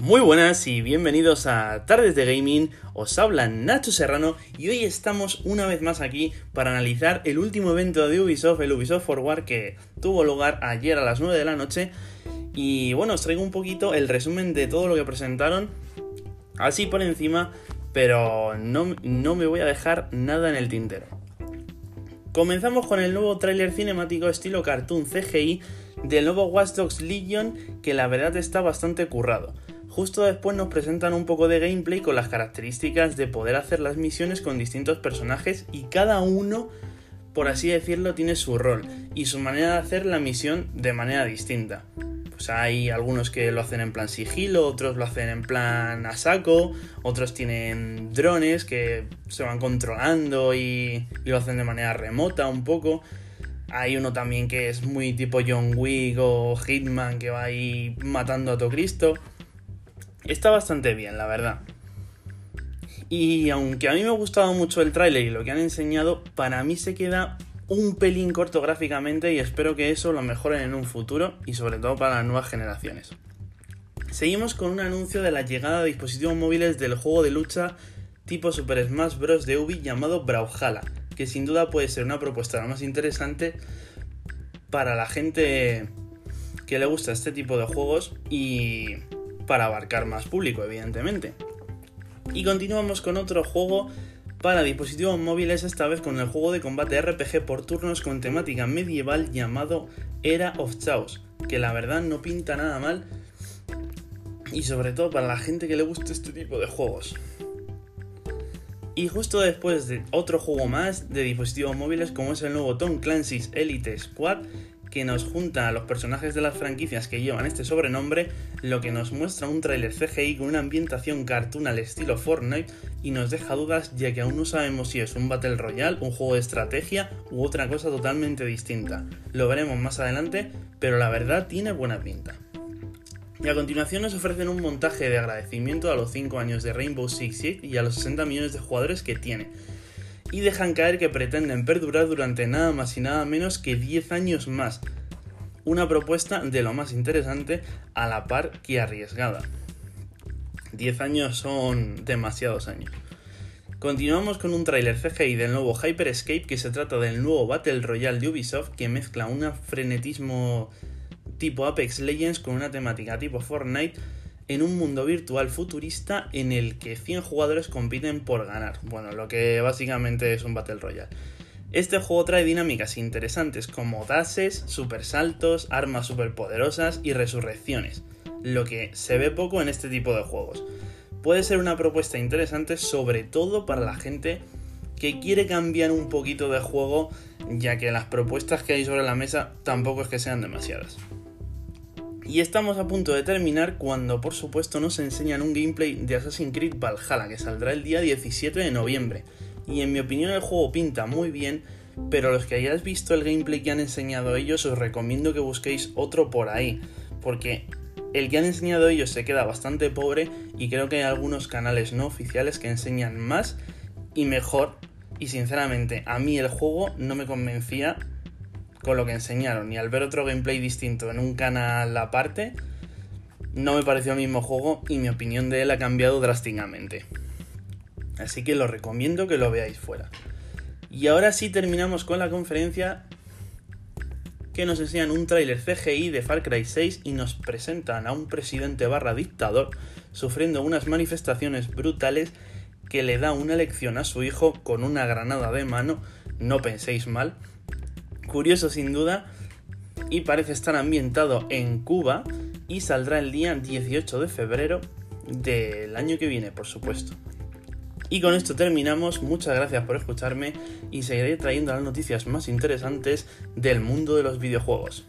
Muy buenas y bienvenidos a Tardes de Gaming, os habla Nacho Serrano y hoy estamos una vez más aquí para analizar el último evento de Ubisoft, el Ubisoft Forward que tuvo lugar ayer a las 9 de la noche y bueno, os traigo un poquito el resumen de todo lo que presentaron, así por encima, pero no, no me voy a dejar nada en el tintero. Comenzamos con el nuevo tráiler cinemático estilo cartoon CGI del nuevo Watch Dogs Legion que la verdad está bastante currado. Justo después nos presentan un poco de gameplay con las características de poder hacer las misiones con distintos personajes y cada uno, por así decirlo, tiene su rol y su manera de hacer la misión de manera distinta. Pues hay algunos que lo hacen en plan sigilo, otros lo hacen en plan a saco, otros tienen drones que se van controlando y, lo hacen de manera remota un poco. Hay uno también que es muy tipo John Wick o Hitman que va ahí matando a todo Cristo está bastante bien, la verdad. Y aunque a mí me ha gustado mucho el tráiler y lo que han enseñado, para mí se queda un pelín corto gráficamente y espero que eso lo mejoren en un futuro y sobre todo para las nuevas generaciones. Seguimos con un anuncio de la llegada de dispositivos móviles del juego de lucha tipo Super Smash Bros. de Ubi llamado Brawlhalla, que sin duda puede ser una propuesta más interesante para la gente que le gusta este tipo de juegos y para abarcar más público, evidentemente. Y continuamos con otro juego para dispositivos móviles, esta vez con el juego de combate RPG por turnos con temática medieval llamado Era of Chaos, que la verdad no pinta nada mal y sobre todo para la gente que le guste este tipo de juegos. Y justo después de otro juego más de dispositivos móviles como es el nuevo Tom Clancy's Elite Squad, que nos junta a los personajes de las franquicias que llevan este sobrenombre, lo que nos muestra un tráiler CGI con una ambientación cartoon al estilo Fortnite y nos deja dudas ya que aún no sabemos si es un Battle Royale, un juego de estrategia u otra cosa totalmente distinta. Lo veremos más adelante, pero la verdad tiene buena pinta. Y a continuación nos ofrecen un montaje de agradecimiento a los 5 años de Rainbow Six Siege y a los 60 millones de jugadores que tiene y dejan caer que pretenden perdurar durante nada más y nada menos que 10 años más. Una propuesta de lo más interesante a la par que arriesgada. 10 años son demasiados años. Continuamos con un tráiler CGI del nuevo Hyper Escape que se trata del nuevo Battle Royale de Ubisoft que mezcla un frenetismo tipo Apex Legends con una temática tipo Fortnite en un mundo virtual futurista en el que 100 jugadores compiten por ganar. Bueno, lo que básicamente es un Battle Royale. Este juego trae dinámicas interesantes como dashes, supersaltos, armas superpoderosas y resurrecciones, lo que se ve poco en este tipo de juegos. Puede ser una propuesta interesante sobre todo para la gente que quiere cambiar un poquito de juego, ya que las propuestas que hay sobre la mesa tampoco es que sean demasiadas. Y estamos a punto de terminar cuando por supuesto nos enseñan un gameplay de Assassin's Creed Valhalla que saldrá el día 17 de noviembre. Y en mi opinión el juego pinta muy bien, pero los que hayáis visto el gameplay que han enseñado ellos os recomiendo que busquéis otro por ahí, porque el que han enseñado ellos se queda bastante pobre y creo que hay algunos canales no oficiales que enseñan más y mejor y sinceramente a mí el juego no me convencía con lo que enseñaron y al ver otro gameplay distinto en un canal aparte, no me pareció el mismo juego y mi opinión de él ha cambiado drásticamente. Así que lo recomiendo que lo veáis fuera. Y ahora sí terminamos con la conferencia que nos enseñan un tráiler CGI de Far Cry 6 y nos presentan a un presidente barra dictador sufriendo unas manifestaciones brutales que le da una lección a su hijo con una granada de mano, no penséis mal, Curioso sin duda y parece estar ambientado en Cuba y saldrá el día 18 de febrero del año que viene, por supuesto. Y con esto terminamos, muchas gracias por escucharme y seguiré trayendo las noticias más interesantes del mundo de los videojuegos.